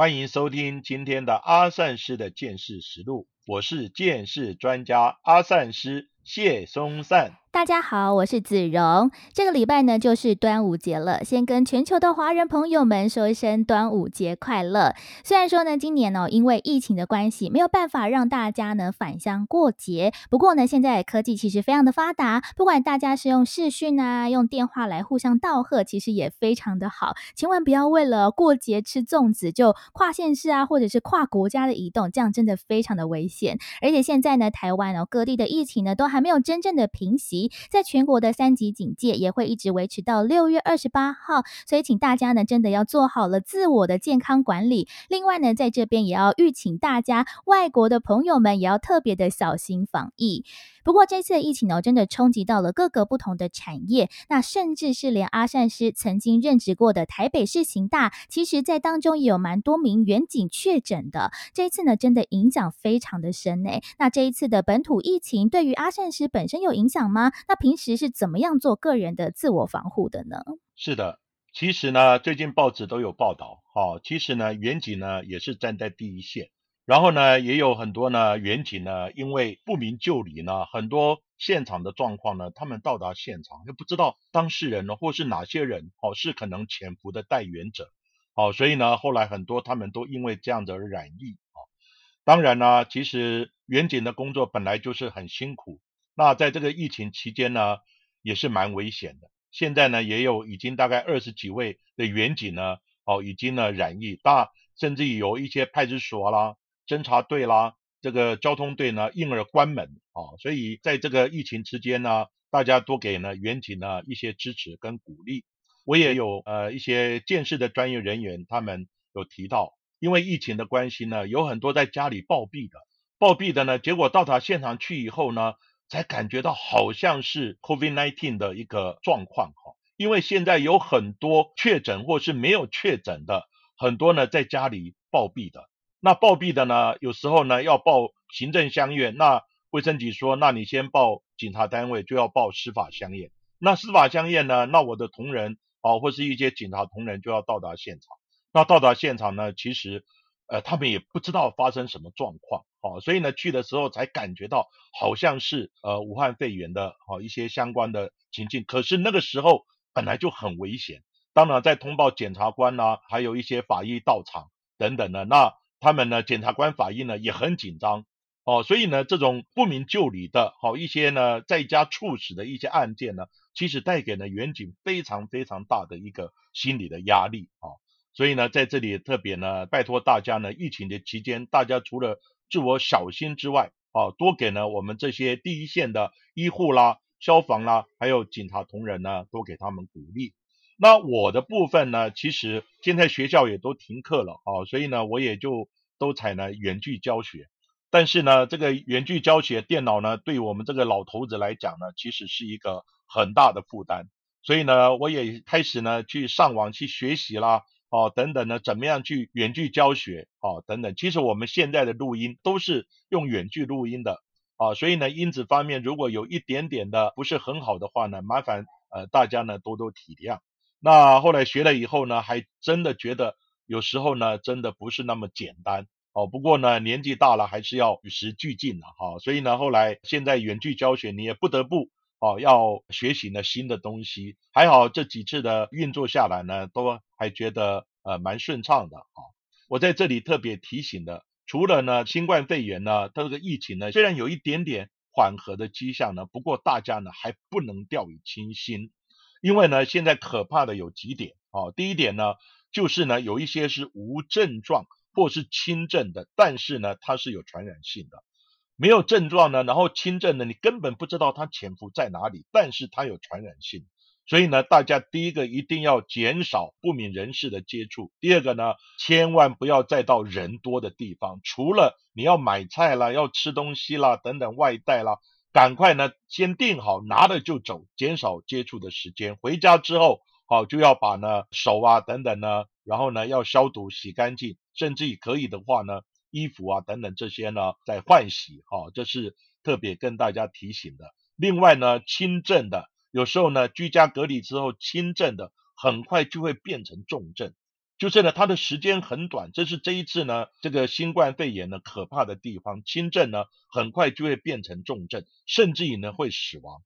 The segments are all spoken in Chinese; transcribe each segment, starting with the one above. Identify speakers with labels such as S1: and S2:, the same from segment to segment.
S1: 欢迎收听今天的阿善师的剑士实录，我是剑士专家阿善师。谢松善。
S2: 大家好，我是子荣。这个礼拜呢，就是端午节了，先跟全球的华人朋友们说一声端午节快乐。虽然说呢，今年呢，因为疫情的关系，没有办法让大家呢返乡过节。不过呢，现在科技其实非常的发达，不管大家是用视讯啊，用电话来互相道贺，其实也非常的好。千万不要为了过节吃粽子就跨县市啊，或者是跨国家的移动，这样真的非常的危险。而且现在呢，台湾哦各地的疫情呢，都还没有真正的平息。在全国的三级警戒也会一直维持到六月二十八号，所以请大家呢真的要做好了自我的健康管理。另外呢，在这边也要预请大家，外国的朋友们也要特别的小心防疫。不过这次的疫情呢，真的冲击到了各个不同的产业，那甚至是连阿善师曾经任职过的台北市刑大，其实在当中也有蛮多名远警确诊的。这一次呢，真的影响非常的深诶。那这一次的本土疫情对于阿善师本身有影响吗？那平时是怎么样做个人的自我防护的呢？
S1: 是的，其实呢，最近报纸都有报道，哈，其实呢，远警呢也是站在第一线。然后呢，也有很多呢，远警呢，因为不明就里呢，很多现场的状况呢，他们到达现场又不知道当事人呢，或是哪些人哦，是可能潜伏的带源者，哦，所以呢，后来很多他们都因为这样子而染疫啊。当然呢，其实远警的工作本来就是很辛苦，那在这个疫情期间呢，也是蛮危险的。现在呢，也有已经大概二十几位的远警呢，哦，已经呢染疫，大甚至有一些派出所啦。侦查队啦，这个交通队呢，因而关门啊，所以在这个疫情期间呢，大家多给呢远景呢一些支持跟鼓励。我也有呃一些见识的专业人员，他们有提到，因为疫情的关系呢，有很多在家里暴毙的，暴毙的呢，结果到达现场去以后呢，才感觉到好像是 COVID-19 的一个状况哈，因为现在有很多确诊或是没有确诊的，很多呢在家里暴毙的。那暴毙的呢？有时候呢要报行政相院，那卫生局说，那你先报警察单位，就要报司法相验。那司法相验呢？那我的同仁啊，或是一些警察同仁就要到达现场。那到达现场呢，其实呃他们也不知道发生什么状况，好，所以呢去的时候才感觉到好像是呃武汉肺炎的好一些相关的情境。可是那个时候本来就很危险，当然在通报检察官呐，还有一些法医到场等等的那。他们呢，检察官、法医呢也很紧张哦，所以呢，这种不明就里的，好一些呢，在家猝死的一些案件呢，其实带给了远景非常非常大的一个心理的压力啊。所以呢，在这里特别呢，拜托大家呢，疫情的期间，大家除了自我小心之外，啊，多给呢我们这些第一线的医护啦、消防啦，还有警察同仁呢，多给他们鼓励。那我的部分呢，其实现在学校也都停课了啊，所以呢，我也就都采呢远距教学。但是呢，这个远距教学电脑呢，对我们这个老头子来讲呢，其实是一个很大的负担。所以呢，我也开始呢去上网去学习啦，哦等等呢，怎么样去远距教学哦等等。其实我们现在的录音都是用远距录音的啊，所以呢，音质方面如果有一点点的不是很好的话呢，麻烦呃大家呢多多体谅。那后来学了以后呢，还真的觉得有时候呢，真的不是那么简单哦。不过呢，年纪大了还是要与时俱进的哈。所以呢，后来现在远距教学，你也不得不哦要学习呢新的东西。还好这几次的运作下来呢，都还觉得呃蛮顺畅的啊。我在这里特别提醒的，除了呢新冠肺炎呢，它这个疫情呢虽然有一点点缓和的迹象呢，不过大家呢还不能掉以轻心。因为呢，现在可怕的有几点啊。第一点呢，就是呢，有一些是无症状或是轻症的，但是呢，它是有传染性的。没有症状呢，然后轻症的，你根本不知道它潜伏在哪里，但是它有传染性。所以呢，大家第一个一定要减少不明人士的接触，第二个呢，千万不要再到人多的地方，除了你要买菜啦、要吃东西啦等等外带啦，赶快呢先订好，拿了就走，减少接触的时间。回家之后，好就要把呢手啊等等呢，然后呢要消毒洗干净，甚至可以的话呢，衣服啊等等这些呢再换洗，好，这是特别跟大家提醒的。另外呢，轻症的。有时候呢，居家隔离之后轻症的，很快就会变成重症，就是呢，它的时间很短，这是这一次呢，这个新冠肺炎呢可怕的地方，轻症呢很快就会变成重症，甚至于呢会死亡。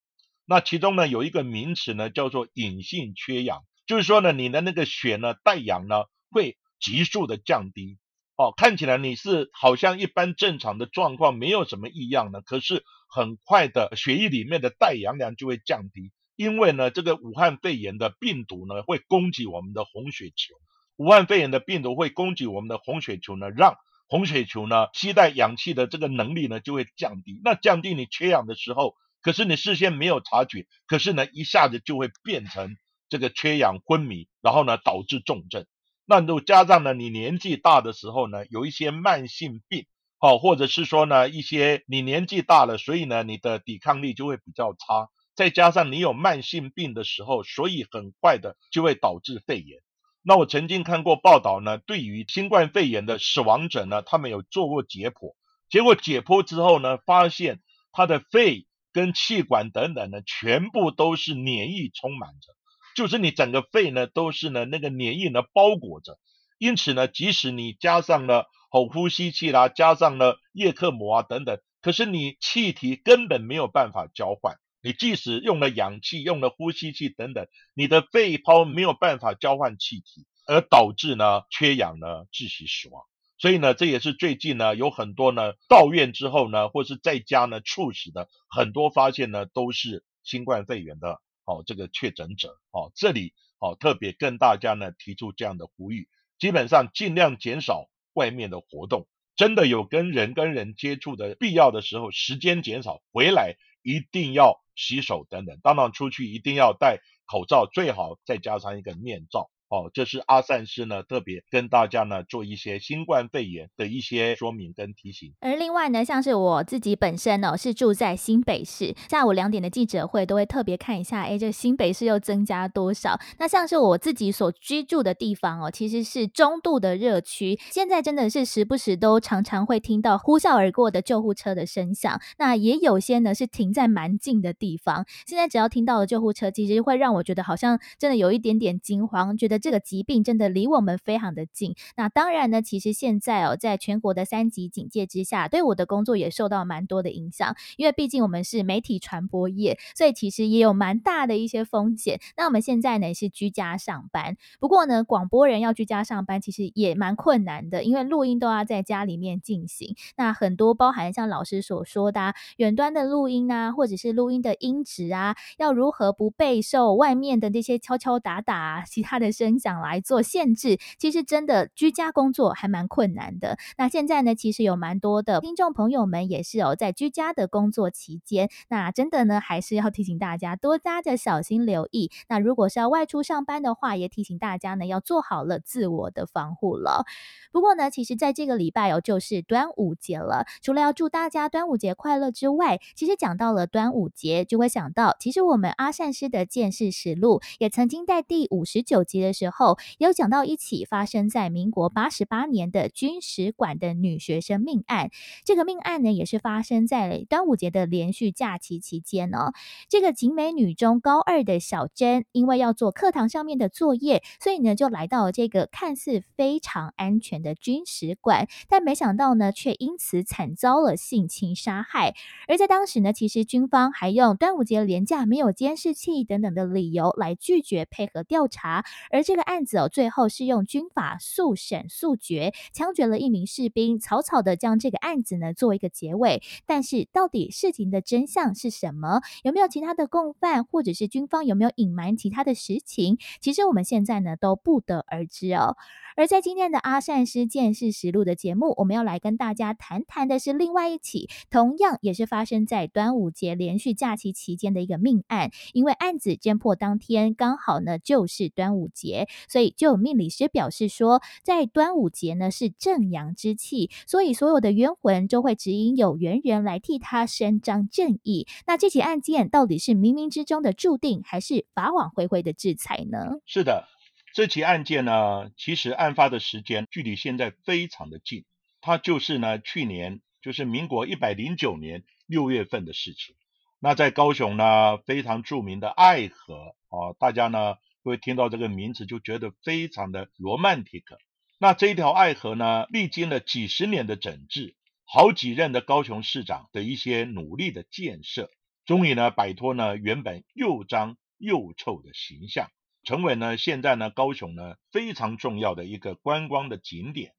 S1: 那其中呢有一个名词呢叫做隐性缺氧，就是说呢你的那个血呢带氧呢会急速的降低。哦，看起来你是好像一般正常的状况，没有什么异样呢。可是很快的，血液里面的带氧量就会降低，因为呢，这个武汉肺炎的病毒呢会攻击我们的红血球。武汉肺炎的病毒会攻击我们的红血球呢，让红血球呢吸带氧气的这个能力呢就会降低。那降低你缺氧的时候，可是你事先没有察觉，可是呢一下子就会变成这个缺氧昏迷，然后呢导致重症。那如果加上呢，你年纪大的时候呢，有一些慢性病，好，或者是说呢，一些你年纪大了，所以呢，你的抵抗力就会比较差。再加上你有慢性病的时候，所以很快的就会导致肺炎。那我曾经看过报道呢，对于新冠肺炎的死亡者呢，他们有做过解剖，结果解剖之后呢，发现他的肺跟气管等等呢，全部都是黏液充满着。就是你整个肺呢都是呢那个黏液呢包裹着，因此呢，即使你加上了吼呼吸器啦，加上了叶克膜啊等等，可是你气体根本没有办法交换。你即使用了氧气、用了呼吸器等等，你的肺泡没有办法交换气体，而导致呢缺氧呢窒息死亡。所以呢，这也是最近呢有很多呢到院之后呢，或是在家呢猝死的很多发现呢都是新冠肺炎的。哦，这个确诊者，哦，这里哦特别跟大家呢提出这样的呼吁，基本上尽量减少外面的活动，真的有跟人跟人接触的必要的时候，时间减少，回来一定要洗手等等，当然出去一定要戴口罩，最好再加上一个面罩。哦，这是阿善师呢，特别跟大家呢做一些新冠肺炎的一些说明跟提醒。
S2: 而另外呢，像是我自己本身呢是住在新北市，下午两点的记者会都会特别看一下，哎，这新北市又增加多少？那像是我自己所居住的地方哦，其实是中度的热区，现在真的是时不时都常常会听到呼啸而过的救护车的声响。那也有些呢是停在蛮近的地方，现在只要听到了救护车，其实会让我觉得好像真的有一点点惊慌，觉得。这个疾病真的离我们非常的近。那当然呢，其实现在哦，在全国的三级警戒之下，对我的工作也受到蛮多的影响。因为毕竟我们是媒体传播业，所以其实也有蛮大的一些风险。那我们现在呢是居家上班，不过呢，广播人要居家上班，其实也蛮困难的，因为录音都要在家里面进行。那很多包含像老师所说的远端的录音啊，或者是录音的音质啊，要如何不备受外面的那些敲敲打打、其他的声。想来做限制，其实真的居家工作还蛮困难的。那现在呢，其实有蛮多的听众朋友们也是哦，在居家的工作期间，那真的呢，还是要提醒大家多加的小心留意。那如果是要外出上班的话，也提醒大家呢，要做好了自我的防护了。不过呢，其实在这个礼拜哦，就是端午节了。除了要祝大家端午节快乐之外，其实讲到了端午节，就会想到，其实我们阿善师的见识实录也曾经在第五十九集的时候，有讲到一起发生在民国八十八年的军史馆的女学生命案。这个命案呢，也是发生在端午节的连续假期期间哦。这个景美女中高二的小珍，因为要做课堂上面的作业，所以呢，就来到这个看似非常安全。的军史馆，但没想到呢，却因此惨遭了性侵杀害。而在当时呢，其实军方还用端午节连假没有监视器等等的理由来拒绝配合调查，而这个案子哦，最后是用军法速审速决，枪决了一名士兵，草草的将这个案子呢做一个结尾。但是到底事情的真相是什么？有没有其他的共犯，或者是军方有没有隐瞒其他的实情？其实我们现在呢都不得而知哦。而在今天的阿善师见识实录的节目，我们要来跟大家谈谈的是另外一起，同样也是发生在端午节连续假期期间的一个命案。因为案子侦破当天刚好呢就是端午节，所以就有命理师表示说，在端午节呢是正阳之气，所以所有的冤魂就会指引有缘人来替他伸张正义。那这起案件到底是冥冥之中的注定，还是法网恢恢的制裁呢？
S1: 是的。这起案件呢，其实案发的时间距离现在非常的近，它就是呢去年，就是民国一百零九年六月份的事情。那在高雄呢，非常著名的爱河啊，大家呢会听到这个名字就觉得非常的罗曼蒂克。那这一条爱河呢，历经了几十年的整治，好几任的高雄市长的一些努力的建设，终于呢摆脱呢原本又脏又臭的形象。成为呢，现在呢，高雄呢非常重要的一个观光的景点，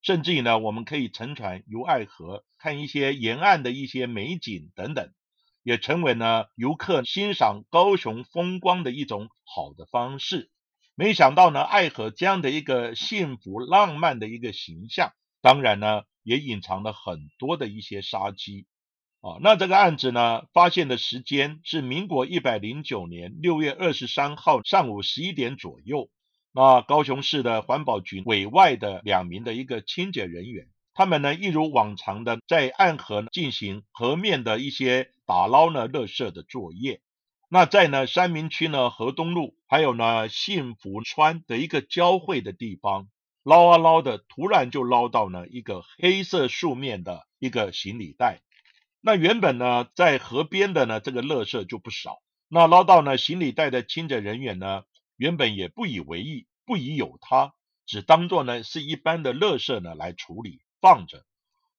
S1: 甚至于呢，我们可以乘船游爱河，看一些沿岸的一些美景等等，也成为呢游客欣赏高雄风光的一种好的方式。没想到呢，爱河这样的一个幸福浪漫的一个形象，当然呢，也隐藏了很多的一些杀机。啊，那这个案子呢，发现的时间是民国一百零九年六月二十三号上午十一点左右。那高雄市的环保局委外的两名的一个清洁人员，他们呢一如往常的在暗河进行河面的一些打捞呢垃圾的作业。那在呢三明区呢河东路，还有呢幸福川的一个交汇的地方，捞啊捞的，突然就捞到呢一个黑色素面的一个行李袋。那原本呢，在河边的呢，这个垃圾就不少。那捞到呢行李袋的清洁人员呢，原本也不以为意，不疑有他，只当做呢是一般的垃圾呢来处理放着。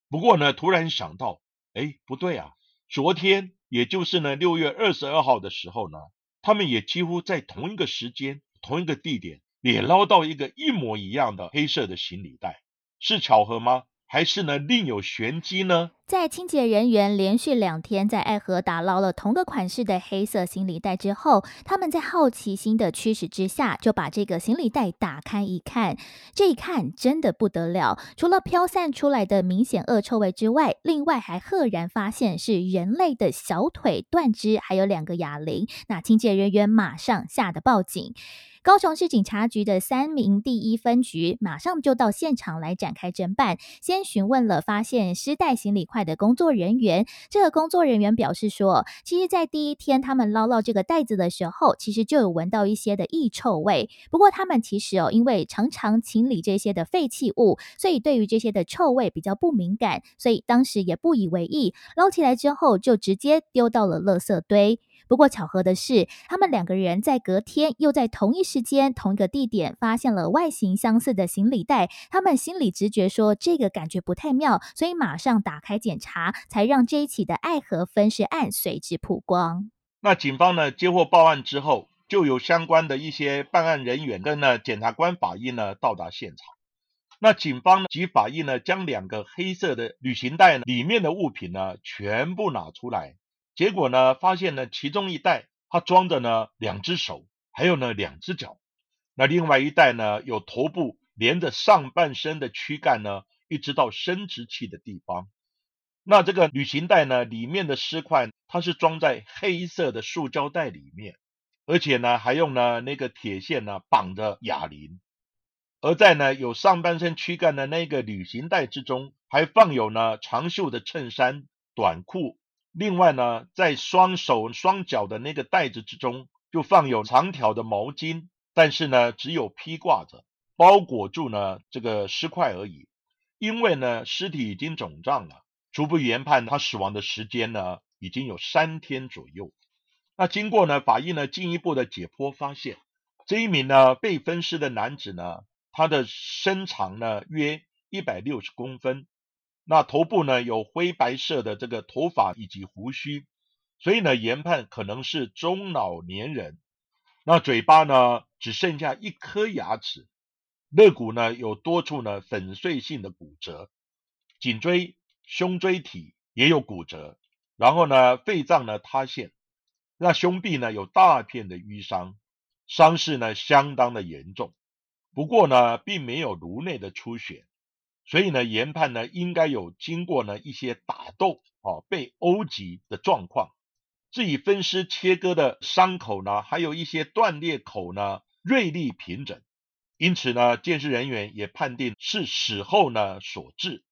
S1: 不过呢，突然想到，哎，不对啊，昨天也就是呢六月二十二号的时候呢，他们也几乎在同一个时间、同一个地点，也捞到一个一模一样的黑色的行李袋，是巧合吗？还是呢另有玄机呢？
S2: 在清洁人员连续两天在爱河打捞了同个款式的黑色行李袋之后，他们在好奇心的驱使之下，就把这个行李袋打开一看。这一看真的不得了，除了飘散出来的明显恶臭味之外，另外还赫然发现是人类的小腿断肢，还有两个哑铃。那清洁人员马上吓得报警。高雄市警察局的三名第一分局马上就到现场来展开侦办，先询问了发现尸袋行李快的工作人员。这个工作人员表示说，其实，在第一天他们捞到这个袋子的时候，其实就有闻到一些的异臭味。不过，他们其实哦，因为常常清理这些的废弃物，所以对于这些的臭味比较不敏感，所以当时也不以为意。捞起来之后，就直接丢到了垃圾堆。不过巧合的是，他们两个人在隔天又在同一时间、同一个地点发现了外形相似的行李袋。他们心里直觉说这个感觉不太妙，所以马上打开检查，才让这一起的爱河分尸案随之曝光。
S1: 那警方呢接获报案之后，就有相关的一些办案人员跟呢检察官、法医呢到达现场。那警方及法医呢将两个黑色的旅行袋里面的物品呢全部拿出来。结果呢，发现呢，其中一袋它装着呢两只手，还有呢两只脚。那另外一袋呢，有头部连着上半身的躯干呢，一直到生殖器的地方。那这个旅行袋呢，里面的尸块它是装在黑色的塑胶袋里面，而且呢，还用呢那个铁线呢绑着哑铃。而在呢有上半身躯干的那个旅行袋之中，还放有呢长袖的衬衫、短裤。另外呢，在双手双脚的那个袋子之中，就放有长条的毛巾，但是呢，只有披挂着，包裹住呢这个尸块而已。因为呢，尸体已经肿胀了，初步研判他死亡的时间呢，已经有三天左右。那经过呢，法医呢进一步的解剖发现，这一名呢被分尸的男子呢，他的身长呢约一百六十公分。那头部呢有灰白色的这个头发以及胡须，所以呢研判可能是中老年人。那嘴巴呢只剩下一颗牙齿，肋骨呢有多处呢粉碎性的骨折，颈椎、胸椎体也有骨折，然后呢肺脏呢塌陷，那胸壁呢有大片的淤伤，伤势呢相当的严重，不过呢并没有颅内的出血，所以呢研判呢应该有经过呢一些打斗啊被殴击的状况。至于分尸切割的伤口呢，还有一些断裂口呢，锐利平整，因此呢，鉴识人员也判定是死后呢所致，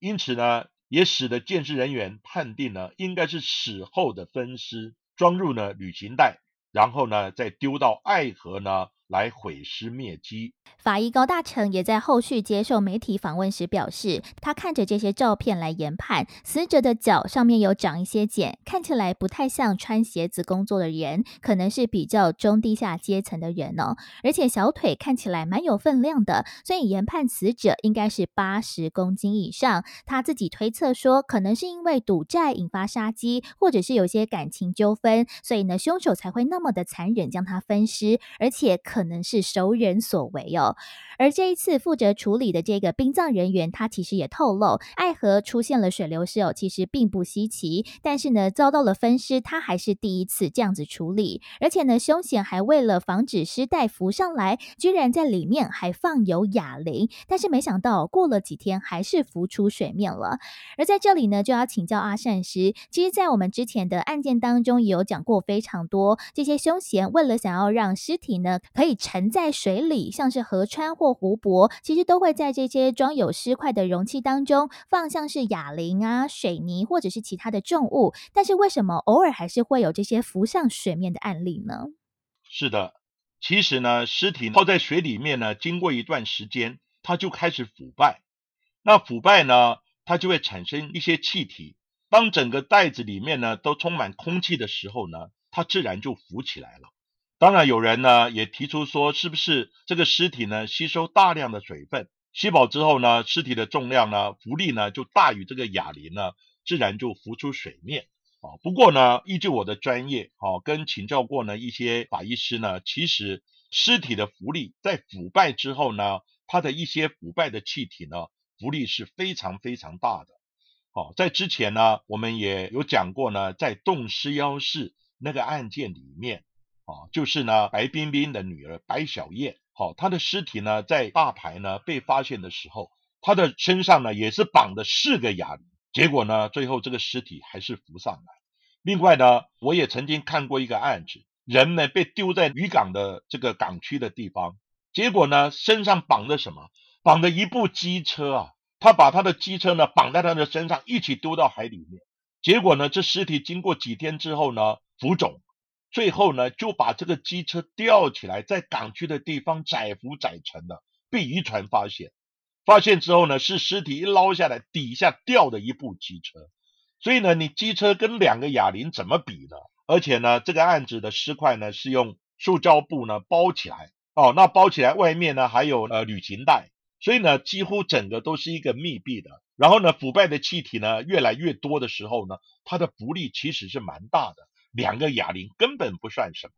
S1: 因此呢，也使得鉴识人员判定呢，应该是死后的分尸，装入呢旅行袋，然后呢再丢到爱河呢。来毁尸灭迹。
S2: 法医高大成也在后续接受媒体访问时表示，他看着这些照片来研判，死者的脚上面有长一些茧，看起来不太像穿鞋子工作的人，可能是比较中低下阶层的人哦。而且小腿看起来蛮有分量的，所以研判死者应该是八十公斤以上。他自己推测说，可能是因为赌债引发杀机，或者是有些感情纠纷，所以呢，凶手才会那么的残忍将他分尸，而且可。可能是熟人所为哦，而这一次负责处理的这个殡葬人员，他其实也透露，爱河出现了水流失哦，其实并不稀奇，但是呢，遭到了分尸，他还是第一次这样子处理，而且呢，凶险还为了防止尸袋浮上来，居然在里面还放有哑铃，但是没想到过了几天还是浮出水面了。而在这里呢，就要请教阿善师，其实，在我们之前的案件当中，也有讲过非常多这些凶嫌为了想要让尸体呢可以。沉在水里，像是河川或湖泊，其实都会在这些装有尸块的容器当中放像是哑铃啊、水泥或者是其他的重物。但是为什么偶尔还是会有这些浮上水面的案例呢？
S1: 是的，其实呢，尸体泡在水里面呢，经过一段时间，它就开始腐败。那腐败呢，它就会产生一些气体。当整个袋子里面呢都充满空气的时候呢，它自然就浮起来了。当然，有人呢也提出说，是不是这个尸体呢吸收大量的水分，吸饱之后呢，尸体的重量呢浮力呢就大于这个哑铃呢，自然就浮出水面啊。不过呢，依据我的专业啊，跟请教过呢一些法医师呢，其实尸体的浮力在腐败之后呢，它的一些腐败的气体呢，浮力是非常非常大的。哦，在之前呢，我们也有讲过呢，在冻尸妖室那个案件里面。啊，就是呢，白冰冰的女儿白小燕，好，她的尸体呢，在大排呢被发现的时候，她的身上呢也是绑的四个哑铃，结果呢，最后这个尸体还是浮上来。另外呢，我也曾经看过一个案子，人呢被丢在渔港的这个港区的地方，结果呢，身上绑的什么？绑的一部机车啊，他把他的机车呢绑在他的身上，一起丢到海里面，结果呢，这尸体经过几天之后呢，浮肿。最后呢，就把这个机车吊起来，在港区的地方载浮载沉的，被渔船发现。发现之后呢，是尸体一捞下来，底下吊的一部机车。所以呢，你机车跟两个哑铃怎么比呢？而且呢，这个案子的尸块呢，是用塑胶布呢包起来。哦，那包起来外面呢还有呃旅行袋，所以呢，几乎整个都是一个密闭的。然后呢，腐败的气体呢越来越多的时候呢，它的浮力其实是蛮大的。两个哑铃根本不算什么，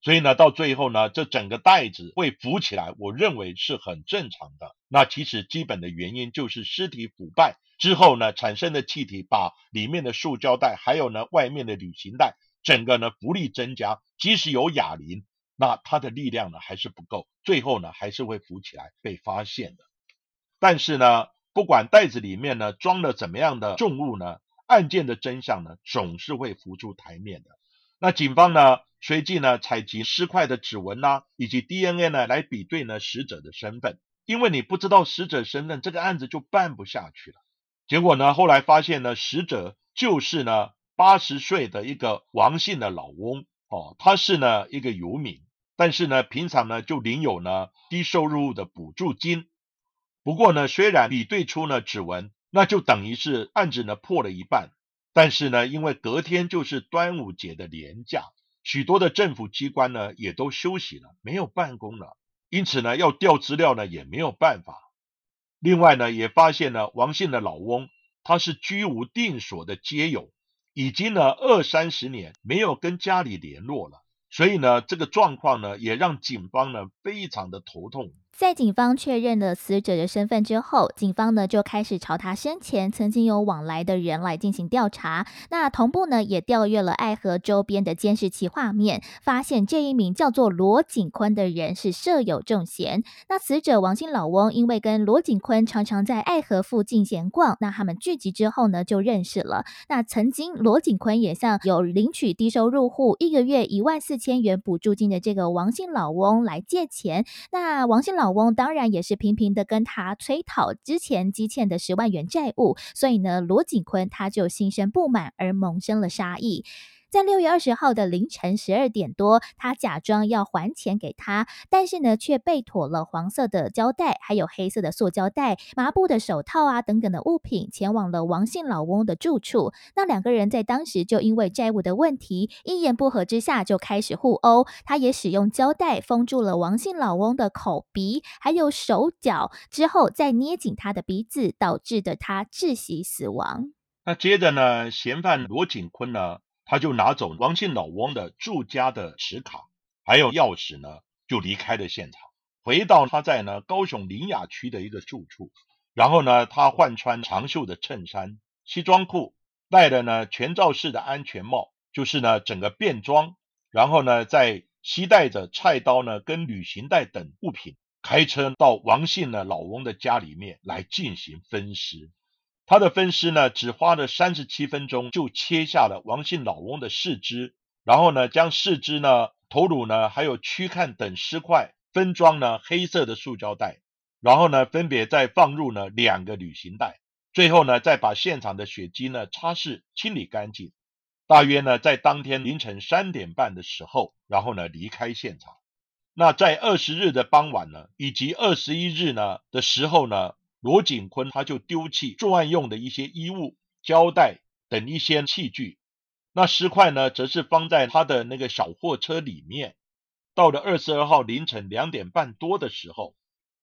S1: 所以呢，到最后呢，这整个袋子会浮起来，我认为是很正常的。那其实基本的原因就是尸体腐败之后呢，产生的气体把里面的塑胶袋，还有呢外面的旅行袋，整个呢浮力增加，即使有哑铃，那它的力量呢还是不够，最后呢还是会浮起来被发现的。但是呢，不管袋子里面呢装了怎么样的重物呢。案件的真相呢，总是会浮出台面的。那警方呢，随即呢，采集尸块的指纹呐，以及 DNA 呢，来比对呢死者的身份。因为你不知道死者身份，这个案子就办不下去了。结果呢，后来发现呢，死者就是呢八十岁的一个王姓的老翁哦，他是呢一个游民，但是呢，平常呢就领有呢低收入的补助金。不过呢，虽然比对出呢指纹。那就等于是案子呢破了一半，但是呢，因为隔天就是端午节的连假，许多的政府机关呢也都休息了，没有办公了，因此呢要调资料呢也没有办法。另外呢，也发现呢王姓的老翁他是居无定所的街友，已经呢二三十年没有跟家里联络了，所以呢，这个状况呢，也让警方呢非常的头痛。
S2: 在警方确认了死者的身份之后，警方呢就开始朝他生前曾经有往来的人来进行调查。那同步呢也调阅了爱河周边的监视器画面，发现这一名叫做罗景坤的人是设有重嫌。那死者王姓老翁因为跟罗景坤常常在爱河附近闲逛，那他们聚集之后呢就认识了。那曾经罗景坤也向有领取低收入户一个月一万四千元补助金的这个王姓老翁来借钱。那王姓老老翁当然也是频频的跟他催讨之前积欠的十万元债务，所以呢，罗景坤他就心生不满而萌生了杀意。在六月二十号的凌晨十二点多，他假装要还钱给他，但是呢，却被妥了黄色的胶带，还有黑色的塑胶袋、麻布的手套啊等等的物品，前往了王姓老翁的住处。那两个人在当时就因为债务的问题，一言不合之下就开始互殴。他也使用胶带封住了王姓老翁的口鼻，还有手脚，之后再捏紧他的鼻子，导致的他窒息死亡。
S1: 那接着呢，嫌犯罗景坤呢？他就拿走王姓老翁的住家的持卡，还有钥匙呢，就离开了现场，回到他在呢高雄林雅区的一个住处。然后呢，他换穿长袖的衬衫、西装裤，戴的呢全罩式的安全帽，就是呢整个便装。然后呢，再携带着菜刀呢跟旅行袋等物品，开车到王姓呢老翁的家里面来进行分尸。他的分尸呢，只花了三十七分钟，就切下了王姓老翁的四肢，然后呢，将四肢呢、头颅呢，还有躯干等尸块分装呢黑色的塑胶袋，然后呢，分别再放入呢两个旅行袋，最后呢，再把现场的血迹呢擦拭清理干净。大约呢，在当天凌晨三点半的时候，然后呢离开现场。那在二十日的傍晚呢，以及二十一日呢的时候呢。罗景坤他就丢弃作案用的一些衣物、胶带等一些器具，那尸块呢，则是放在他的那个小货车里面。到了二十二号凌晨两点半多的时候，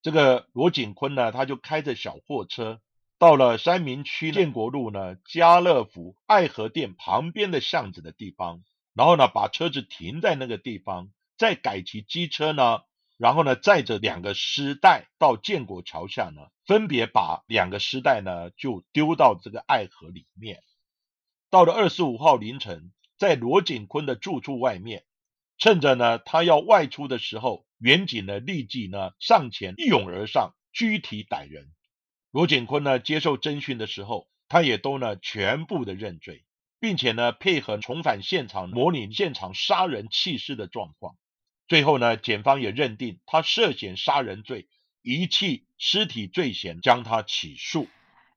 S1: 这个罗景坤呢，他就开着小货车到了三明区建国路呢家乐福爱河店旁边的巷子的地方，然后呢，把车子停在那个地方，再改骑机车呢。然后呢，载着两个尸袋到建国桥下呢，分别把两个尸袋呢就丢到这个爱河里面。到了二十五号凌晨，在罗景坤的住处外面，趁着呢他要外出的时候，远警呢立即呢上前一拥而上，拘提歹人。罗景坤呢接受侦讯的时候，他也都呢全部的认罪，并且呢配合重返现场，模拟现场杀人弃尸的状况。最后呢，检方也认定他涉嫌杀人罪、遗弃尸体罪嫌，将他起诉。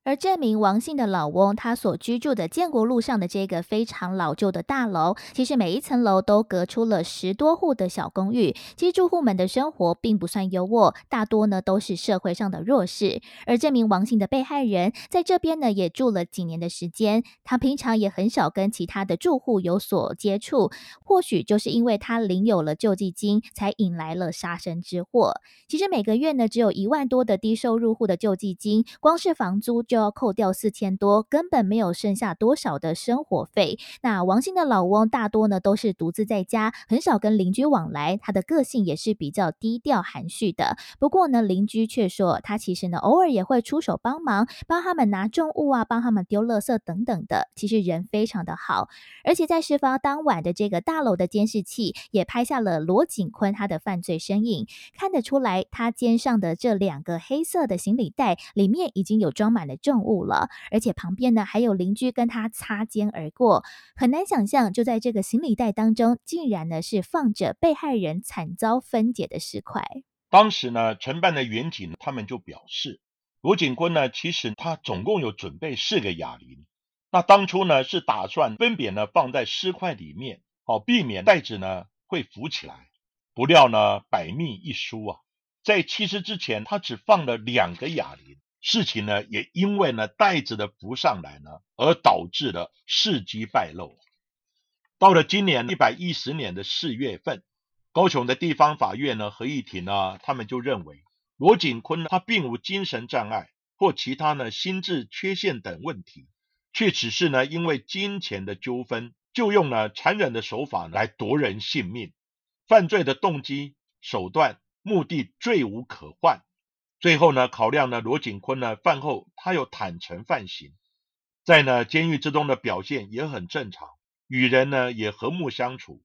S2: 而这名王姓的老翁，他所居住的建国路上的这个非常老旧的大楼，其实每一层楼都隔出了十多户的小公寓。其实住户们的生活并不算优渥，大多呢都是社会上的弱势。而这名王姓的被害人在这边呢也住了几年的时间，他平常也很少跟其他的住户有所接触。或许就是因为他领有了救济金，才引来了杀身之祸。其实每个月呢只有一万多的低收入户的救济金，光是房租就。就要扣掉四千多，根本没有剩下多少的生活费。那王姓的老翁大多呢都是独自在家，很少跟邻居往来。他的个性也是比较低调含蓄的。不过呢，邻居却说他其实呢偶尔也会出手帮忙，帮他们拿重物啊，帮他们丢垃圾等等的。其实人非常的好。而且在事发当晚的这个大楼的监视器也拍下了罗景坤他的犯罪身影，看得出来他肩上的这两个黑色的行李袋里面已经有装满了。重物了，而且旁边呢还有邻居跟他擦肩而过，很难想象，就在这个行李袋当中，竟然呢是放着被害人惨遭分解的尸块。
S1: 当时呢，承办的远景他们就表示，罗警官呢其实他总共有准备四个哑铃，那当初呢是打算分别呢放在尸块里面，好避免袋子呢会浮起来。不料呢百密一疏啊，在弃尸之前，他只放了两个哑铃。事情呢，也因为呢袋子的浮上来呢，而导致了事机败露。到了今年一百一十年的四月份，高雄的地方法院呢合议庭呢，他们就认为罗景坤他并无精神障碍或其他呢心智缺陷等问题，却只是呢因为金钱的纠纷，就用了残忍的手法来夺人性命，犯罪的动机、手段、目的罪无可患。最后呢，考量呢，罗景坤呢饭后他有坦诚犯行，在呢监狱之中的表现也很正常，与人呢也和睦相处，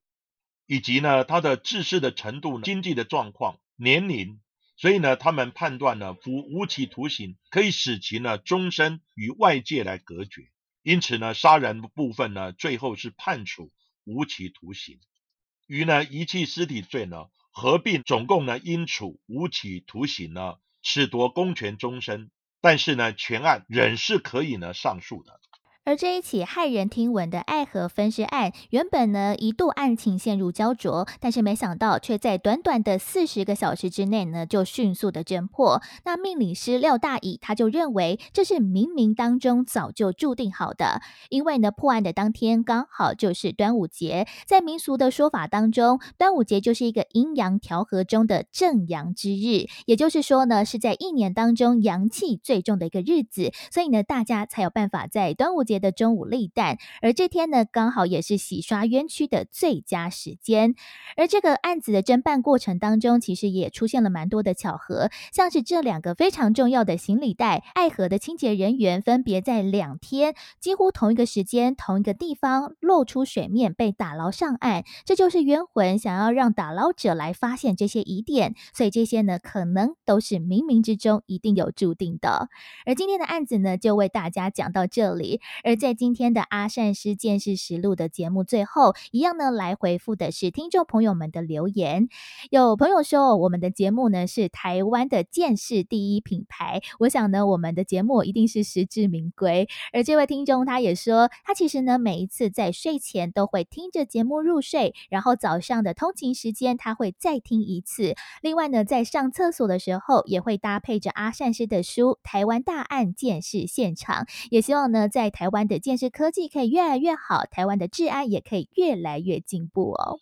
S1: 以及呢他的治世的程度、经济的状况、年龄，所以呢他们判断呢服无期徒刑可以使其呢终身与外界来隔绝，因此呢杀人部分呢最后是判处无期徒刑。与呢遗弃尸体罪呢合并，总共呢应处无期徒刑呢，褫夺公权终身。但是呢，全案仍是可以呢上诉的。
S2: 而这一起骇人听闻的爱河分尸案，原本呢一度案情陷入焦灼，但是没想到却在短短的四十个小时之内呢就迅速的侦破。那命理师廖大乙他就认为这是冥冥当中早就注定好的，因为呢破案的当天刚好就是端午节，在民俗的说法当中，端午节就是一个阴阳调和中的正阳之日，也就是说呢是在一年当中阳气最重的一个日子，所以呢大家才有办法在端午节。节的中午立蛋，而这天呢，刚好也是洗刷冤屈的最佳时间。而这个案子的侦办过程当中，其实也出现了蛮多的巧合，像是这两个非常重要的行李袋，爱河的清洁人员分别在两天几乎同一个时间、同一个地方露出水面，被打捞上岸。这就是冤魂想要让打捞者来发现这些疑点，所以这些呢，可能都是冥冥之中一定有注定的。而今天的案子呢，就为大家讲到这里。而在今天的阿善师见识实录的节目最后，一样呢来回复的是听众朋友们的留言。有朋友说，我们的节目呢是台湾的见识第一品牌，我想呢我们的节目一定是实至名归。而这位听众他也说，他其实呢每一次在睡前都会听着节目入睡，然后早上的通勤时间他会再听一次。另外呢，在上厕所的时候也会搭配着阿善师的书《台湾大案见识现场》，也希望呢在台。湾的建设科技可以越来越好，台湾的治安也可以越来越进步哦。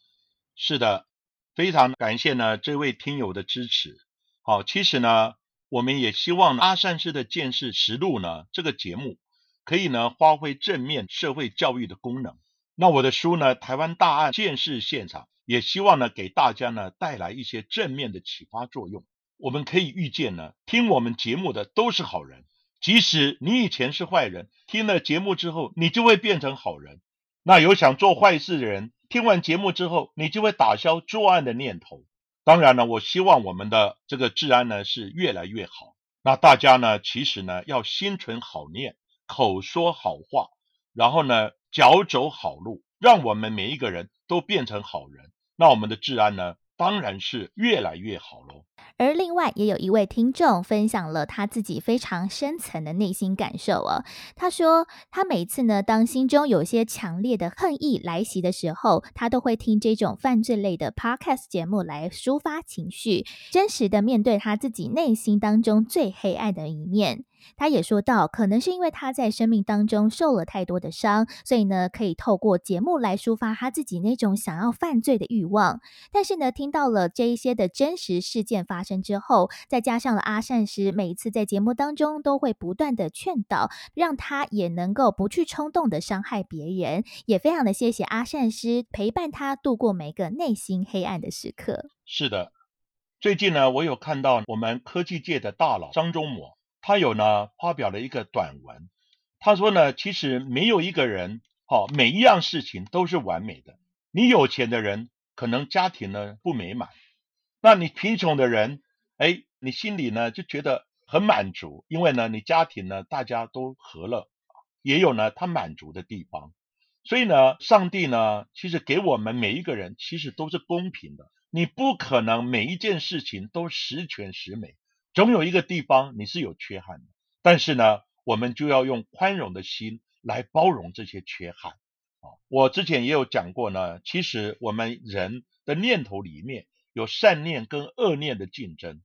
S1: 是的，非常感谢呢这位听友的支持。好，其实呢，我们也希望阿善师的建设实录呢这个节目可以呢发挥正面社会教育的功能。那我的书呢《台湾大案建设现场》也希望呢给大家呢带来一些正面的启发作用。我们可以预见呢，听我们节目的都是好人。即使你以前是坏人，听了节目之后，你就会变成好人。那有想做坏事的人，听完节目之后，你就会打消作案的念头。当然了，我希望我们的这个治安呢是越来越好。那大家呢，其实呢要心存好念，口说好话，然后呢脚走好路，让我们每一个人都变成好人。那我们的治安呢？当然是越来越好喽。
S2: 而另外也有一位听众分享了他自己非常深层的内心感受哦。他说，他每次呢，当心中有些强烈的恨意来袭的时候，他都会听这种犯罪类的 podcast 节目来抒发情绪，真实的面对他自己内心当中最黑暗的一面。他也说到，可能是因为他在生命当中受了太多的伤，所以呢，可以透过节目来抒发他自己那种想要犯罪的欲望。但是呢，听到了这一些的真实事件发生之后，再加上了阿善师每一次在节目当中都会不断的劝导，让他也能够不去冲动的伤害别人。也非常的谢谢阿善师陪伴他度过每个内心黑暗的时刻。
S1: 是的，最近呢，我有看到我们科技界的大佬张忠谋。他有呢发表了一个短文，他说呢，其实没有一个人，好每一样事情都是完美的。你有钱的人可能家庭呢不美满，那你贫穷的人，哎，你心里呢就觉得很满足，因为呢你家庭呢大家都和乐，也有呢他满足的地方。所以呢，上帝呢其实给我们每一个人其实都是公平的，你不可能每一件事情都十全十美。总有一个地方你是有缺憾的，但是呢，我们就要用宽容的心来包容这些缺憾啊。我之前也有讲过呢，其实我们人的念头里面有善念跟恶念的竞争。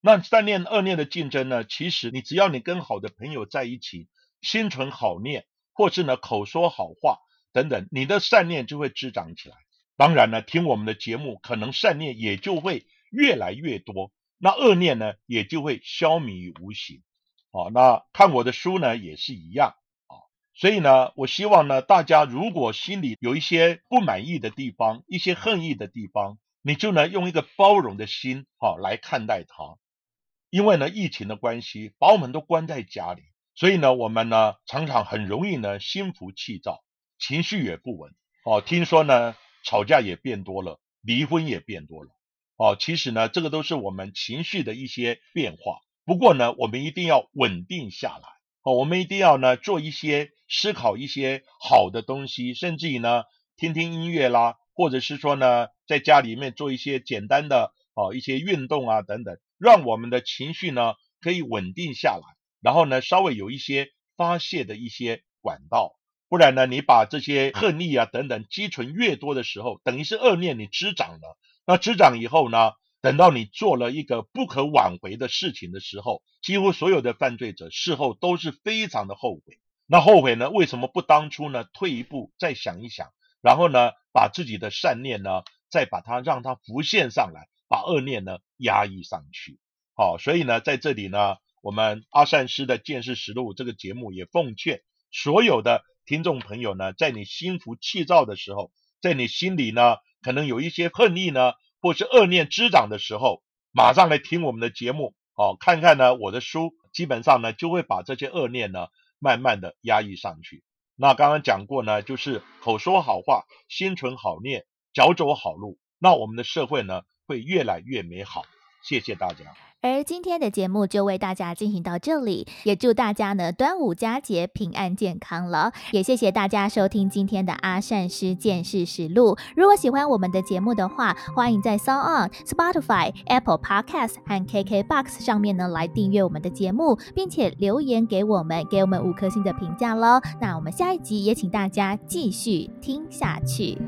S1: 那善念恶念的竞争呢，其实你只要你跟好的朋友在一起，心存好念，或是呢口说好话等等，你的善念就会滋长起来。当然呢，听我们的节目，可能善念也就会越来越多。那恶念呢，也就会消弭于无形。好，那看我的书呢，也是一样啊。所以呢，我希望呢，大家如果心里有一些不满意的地方，一些恨意的地方，你就呢用一个包容的心哈来看待它。因为呢疫情的关系，把我们都关在家里，所以呢我们呢常常很容易呢心浮气躁，情绪也不稳。哦，听说呢吵架也变多了，离婚也变多了。哦，其实呢这个都是我们情绪的一些变化。不过呢我们一定要稳定下来。哦，我们一定要呢做一些思考一些好的东西，甚至于呢听听音乐啦。或者是说呢，在家里面做一些简单的哦一些运动啊等等，让我们的情绪呢可以稳定下来，然后呢稍微有一些发泄的一些管道。不然呢，你把这些恨意啊等等积存越多的时候，等于是恶念你滋长了。那执掌以后呢，等到你做了一个不可挽回的事情的时候，几乎所有的犯罪者事后都是非常的后悔。那后悔呢，为什么不当初呢退一步再想一想？然后呢，把自己的善念呢，再把它让它浮现上来，把恶念呢压抑上去。好，所以呢，在这里呢，我们阿善师的见识实录这个节目也奉劝所有的听众朋友呢，在你心浮气躁的时候，在你心里呢，可能有一些恨意呢，或是恶念滋长的时候，马上来听我们的节目，哦，看看呢我的书，基本上呢就会把这些恶念呢，慢慢的压抑上去。那刚刚讲过呢，就是口说好话，心存好念，脚走好路，那我们的社会呢会越来越美好。谢谢大家。
S2: 而今天的节目就为大家进行到这里，也祝大家呢端午佳节平安健康了。也谢谢大家收听今天的阿善师见识实录。如果喜欢我们的节目的话，欢迎在 s o n On、Spotify、Apple Podcast 和 KKBox 上面呢来订阅我们的节目，并且留言给我们，给我们五颗星的评价喽。那我们下一集也请大家继续听下去。